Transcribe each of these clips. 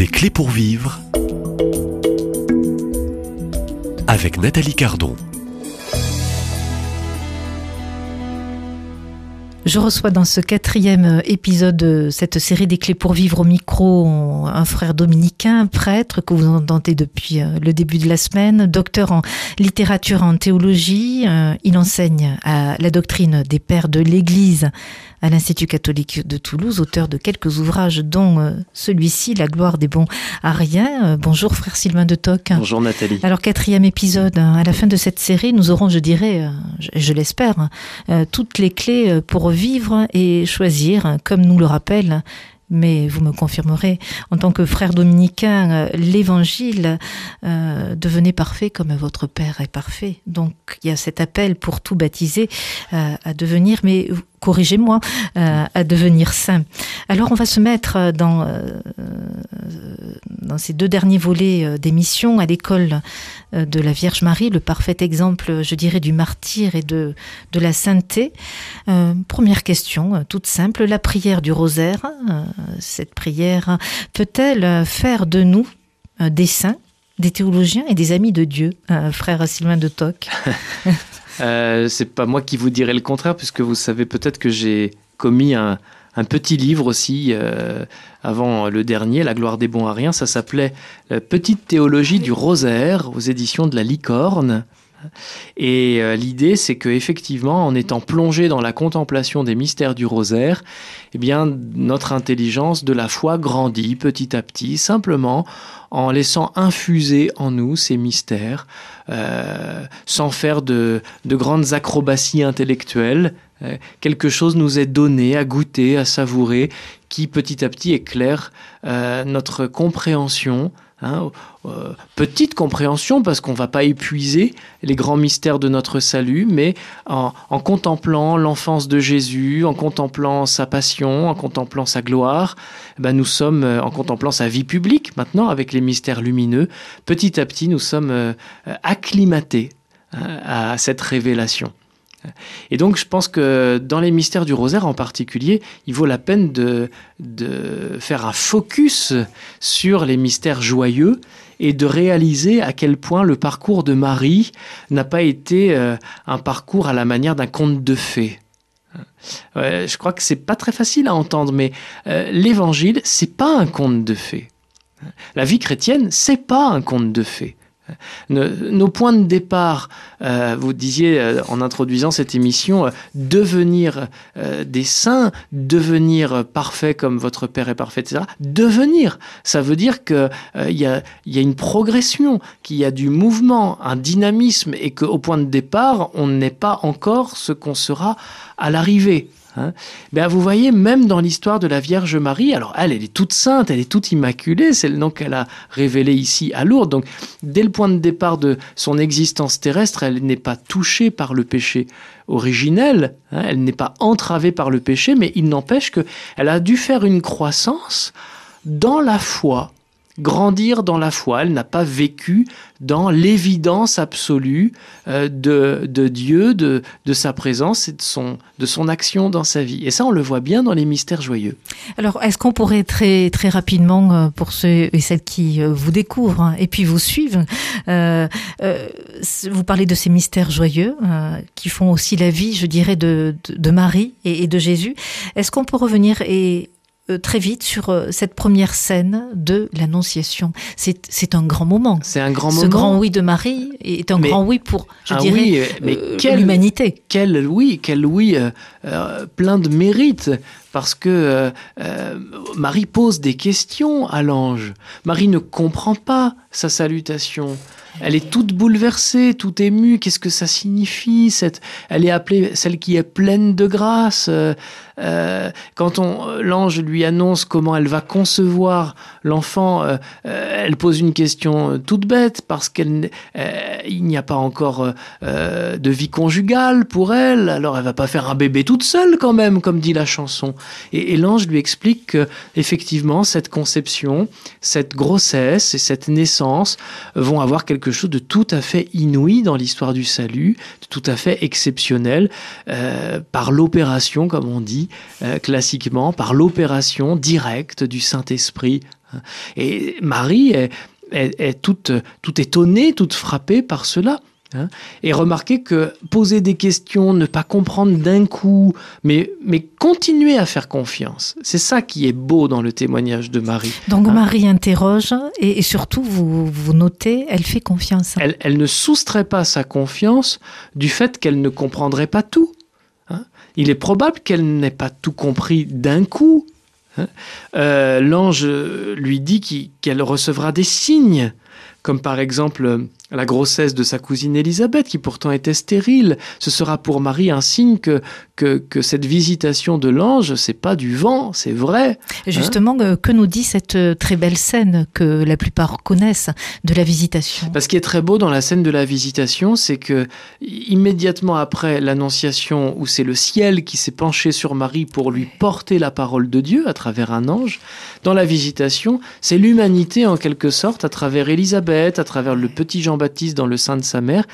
Des clés pour vivre avec Nathalie Cardon. Je reçois dans ce quatrième épisode de cette série des clés pour vivre au micro un frère dominicain, prêtre que vous entendez depuis euh, le début de la semaine, docteur en littérature et en théologie. Euh, il enseigne à la doctrine des pères de l'Église à l'Institut catholique de Toulouse, auteur de quelques ouvrages dont euh, celui-ci, La gloire des bons ariens. bonjour frère Sylvain de Toc. Bonjour Nathalie. Alors quatrième épisode, à la fin de cette série, nous aurons, je dirais, je, je l'espère, toutes les clés pour vivre et choisir, comme nous le rappelle mais vous me confirmerez, en tant que frère dominicain, l'évangile euh, devenait parfait comme votre Père est parfait. Donc il y a cet appel pour tout baptiser euh, à devenir, mais corrigez-moi, euh, à devenir saint. Alors on va se mettre dans, euh, dans ces deux derniers volets euh, d'émission à l'école de la Vierge Marie, le parfait exemple, je dirais, du martyr et de, de la sainteté. première question, toute simple, la prière du rosaire, cette prière peut-elle faire de nous des saints des théologiens et des amis de Dieu, frère Sylvain de Toc? Euh, c'est pas moi qui vous dirai le contraire, puisque vous savez peut-être que j'ai commis un, petit livre aussi euh, avant le dernier, La gloire des bons à rien. Ça s'appelait Petite théologie du rosaire aux éditions de la Licorne. Et euh, l'idée, c'est que effectivement, en étant plongé dans la contemplation des mystères du rosaire, eh bien, notre intelligence de la foi grandit petit à petit, simplement en laissant infuser en nous ces mystères, euh, sans faire de, grandes acrobaties intellectuelles. Euh, quelque chose nous est donné à goûter, à savourer, qui petit à petit éclaire notre compréhension Hein, euh, petite compréhension parce qu'on ne va pas épuiser les grands mystères de notre salut, mais en, contemplant l'enfance de Jésus, en contemplant sa passion, en contemplant sa gloire, eh ben nous sommes, euh, en contemplant sa vie publique maintenant avec les mystères lumineux, petit à petit nous sommes euh, acclimatés hein, à cette révélation. Et donc je pense que dans les mystères du rosaire en particulier, il vaut la peine de, faire un focus sur les mystères joyeux et de réaliser à quel point le parcours de Marie n'a pas été euh, un parcours à la manière d'un conte de fées. je crois que c'est pas très facile à entendre, mais euh, l'évangile, c'est pas un conte de fées. La vie chrétienne, c'est pas un conte de fées. Nos points de départ, euh, vous disiez euh, en introduisant cette émission, euh, devenir des saints, devenir parfait comme votre Père est parfait, etc. Devenir, ça veut dire qu'il y, a, y a une progression, qu'il y a du mouvement, un dynamisme, et qu'au point de départ, on n'est pas encore ce qu'on sera à l'arrivée. Hein. ben vous voyez, même dans l'histoire de la Vierge Marie, alors elle, elle est toute sainte, elle est toute immaculée, c'est le nom qu'elle a révélé ici à Lourdes. Donc, dès le point de départ de son existence terrestre, elle n'est pas touchée par le péché originel, hein. elle n'est pas entravée par le péché, mais il n'empêche qu'elle a dû faire une croissance dans la foi grandir dans la foi. Elle n'a pas vécu dans l'évidence absolue euh, de, de, Dieu, de, de, sa présence et de son, de son action dans sa vie. Et ça, on le voit bien dans les mystères joyeux. Alors, est-ce qu'on pourrait très, très rapidement, euh, pour ceux et celles qui euh, vous découvrent hein, et puis vous suivent, vous parlez de ces mystères joyeux qui font aussi la vie, je dirais, de, de, Marie et, et de Jésus. Est-ce qu'on peut revenir et très vite sur euh, cette première scène de l'Annonciation. C'est un grand moment. C'est un grand moment. Ce grand oui de Marie est un grand oui pour, je dirais, oui, mais euh, l'humanité. Quel oui, quel oui plein de mérite parce que Marie pose des questions à l'ange. Marie ne comprend pas sa salutation. Elle est toute bouleversée, toute émue. Qu'est-ce que ça signifie. Elle est appelée celle qui est pleine de grâce. Euh, euh, quand l'ange lui annonce comment elle va concevoir l'enfant, euh, elle pose une question toute bête parce qu'il n'y a pas encore de vie conjugale pour elle. Alors elle va pas faire un bébé toute seule quand même, comme dit la chanson. Et, l'ange lui explique que effectivement cette conception, cette grossesse et cette naissance vont avoir quelque chose de tout à fait inouï dans l'histoire du salut, de tout à fait exceptionnel, euh, par l'opération, comme on dit euh, classiquement, par l'opération directe du Saint-Esprit Et Marie est, est, toute, toute étonnée, toute frappée par cela. Hein. et remarquez que poser des questions, ne pas comprendre d'un coup, mais, mais continuer à faire confiance. C'est ça qui est beau dans le témoignage de Marie. Donc hein. Marie interroge et, surtout, vous, vous notez, elle fait confiance. Elle, elle ne soustrait pas sa confiance du fait qu'elle ne comprendrait pas tout. Hein. Il est probable qu'elle n'ait pas tout compris d'un coup. Euh, l'ange lui dit qu'elle recevra des signes, comme par exemple la grossesse de sa cousine Élisabeth, qui pourtant était stérile. Ce sera pour Marie un signe que, que, cette visitation de l'ange, c'est pas du vent, c'est vrai. Justement, euh, que nous dit cette euh, très belle scène que la plupart connaissent de la visitation? Parce ce qui est très beau dans la scène de la visitation, c'est que immédiatement après l'annonciation, où c'est le ciel qui s'est penché sur Marie pour lui porter la parole de Dieu à travers un ange, dans la visitation, c'est l'humanité en quelque sorte, à travers Élisabeth, à travers le petit Jean Baptiste dans le sein de sa mère,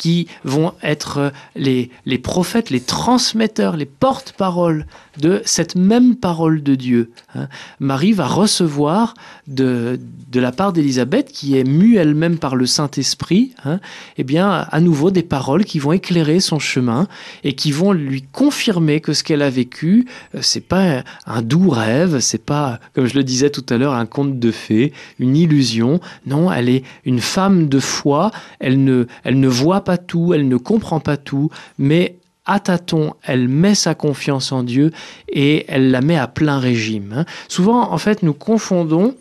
qui vont être les, les prophètes, les transmetteurs, les porte-paroles de cette même parole de Dieu. Hein. Marie va recevoir de, de la part d'Élisabeth, qui est mue elle-même par le Saint-Esprit, hein, eh bien, à nouveau des paroles qui vont éclairer son chemin et qui vont lui confirmer que ce qu'elle a vécu, euh, c'est pas un doux rêve, c'est pas, comme je le disais tout à l'heure, un conte de fées, une illusion. Non, elle est une femme de foi. Elle ne, elle ne voit pas tout, elle ne comprend pas tout, mais à tâtons, elle met sa confiance en Dieu et elle la met à plein régime. Hein. Souvent, en fait, nous confondons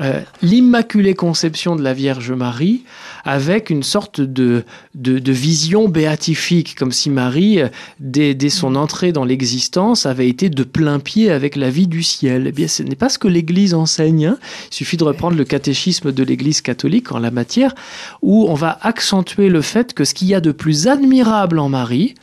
euh, l'Immaculée Conception de la Vierge Marie avec une sorte de, de, vision béatifique, comme si Marie, euh, dès, son mm. entrée dans l'existence, avait été de plein pied avec la vie du ciel. Eh bien, ce n'est pas ce que l'Église enseigne. Hein. Il suffit de reprendre le catéchisme de l'Église catholique en la matière, où on va accentuer le fait que ce qu'il y a de plus admirable en Marie,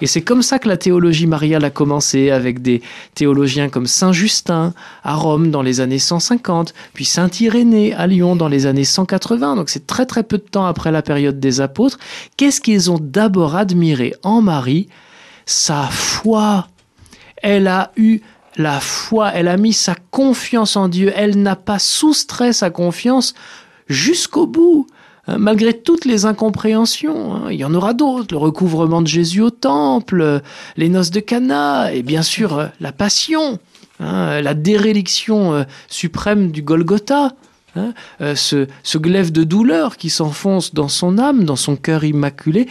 et c'est comme ça que la théologie mariale a commencé, avec des théologiens comme Saint Justin à Rome dans les années 150, puis Saint Irénée à Lyon dans les années 180, donc c'est très très peu de temps après la période des apôtres. Qu'est-ce qu'ils ont d'abord admiré en Marie? Sa foi. Elle a eu la foi, elle a mis sa confiance en Dieu, elle n'a pas soustrait sa confiance jusqu'au bout. Hein, malgré toutes les incompréhensions. Hein. il y en aura d'autres, le recouvrement de Jésus au temple, les noces de Cana, et bien sûr euh, la passion, hein, la déréliction euh, suprême du Golgotha. Euh, ce, ce glaive de douleur qui s'enfonce dans son âme, dans son cœur immaculé,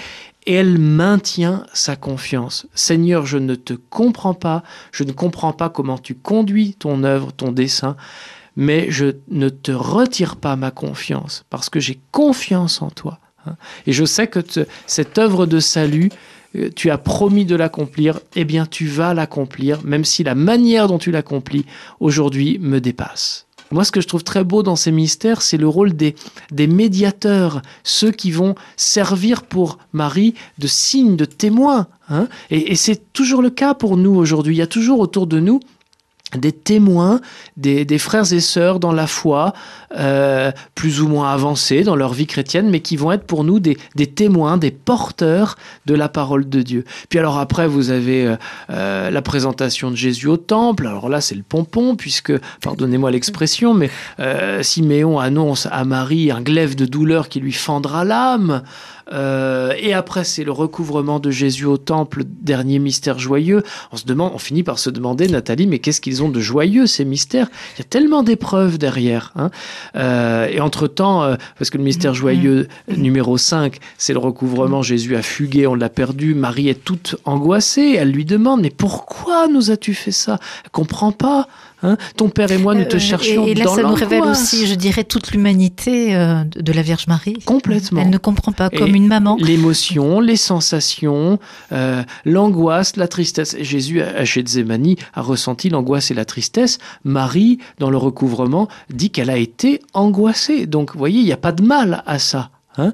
et elle maintient sa confiance. Seigneur, je ne te comprends pas, je ne comprends pas comment tu conduis ton œuvre, ton dessein, mais je ne te retire pas ma confiance, parce que j'ai confiance en toi. Hein. Et je sais que cette œuvre de salut, euh, tu as promis de l'accomplir, eh bien tu vas l'accomplir, même si la manière dont tu l'accomplis aujourd'hui me dépasse. Moi, ce que je trouve très beau dans ces mystères, c'est le rôle des, des médiateurs, ceux qui vont servir pour Marie de signe, de témoin. Hein. et c'est toujours le cas pour nous aujourd'hui. Il y a toujours autour de nous des témoins, des, frères et sœurs dans la foi, euh, plus ou moins avancés dans leur vie chrétienne, mais qui vont être pour nous des, témoins, des porteurs de la parole de Dieu. Puis alors après, vous avez euh, euh, la présentation de Jésus au temple. Alors là, c'est le pompon, puisque, pardonnez-moi l'expression, mais Siméon annonce à Marie un glaive de douleur qui lui fendra l'âme. Et après, c'est le recouvrement de Jésus au temple, dernier mystère joyeux. On se demande, on finit par se demander, Nathalie, mais qu'est-ce qu'ils ont de joyeux ces mystères Il y a tellement d'épreuves derrière. Hein. Euh, et entre-temps, euh, parce que le mystère joyeux numéro 5, c'est le recouvrement, Jésus a fugué, on l'a perdu, Marie est toute angoissée, elle lui demande, mais pourquoi nous as-tu fait ça? Elle comprend pas. Hein. Ton père et moi, nous te euh, cherchions et, et là, ça nous révèle aussi, je dirais, toute l'humanité euh, de la Vierge Marie. Complètement. Elle ne comprend pas, comme une maman. L'émotion, les sensations, euh, l'angoisse, la tristesse. Jésus, à Gethsemane, a ressenti l'angoisse et la tristesse. Marie, dans le recouvrement, dit qu'elle a été angoissée. Donc, vous voyez, il n'y a pas de mal à ça. Hein.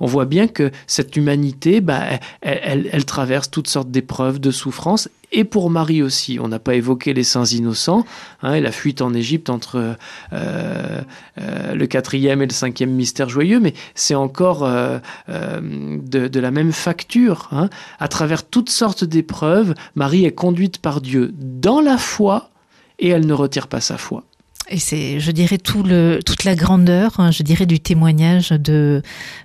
on voit bien que cette humanité, bah, elle, traverse toutes sortes d'épreuves, de souffrances, et pour Marie aussi. On n'a pas évoqué les saints innocents hein, et la fuite en Égypte entre euh, euh, le quatrième et le cinquième mystère joyeux, mais c'est encore euh, de, la même facture. Hein. À travers toutes sortes d'épreuves, Marie est conduite par Dieu dans la foi et elle ne retire pas sa foi. Et c'est, je dirais, tout le, toute la grandeur, hein, je dirais, du témoignage de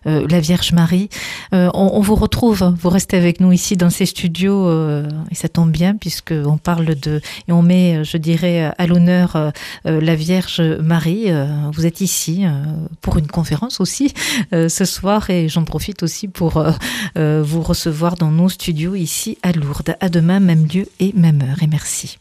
euh, la Vierge Marie. Euh, on, on, vous retrouve, vous restez avec nous ici dans ces studios, euh, et ça tombe bien puisque on parle de et on met, je dirais, à l'honneur euh, la Vierge Marie. vous êtes ici pour une conférence aussi ce soir, et j'en profite aussi pour vous recevoir dans nos studios ici à Lourdes. À demain, même lieu et même heure. Et merci.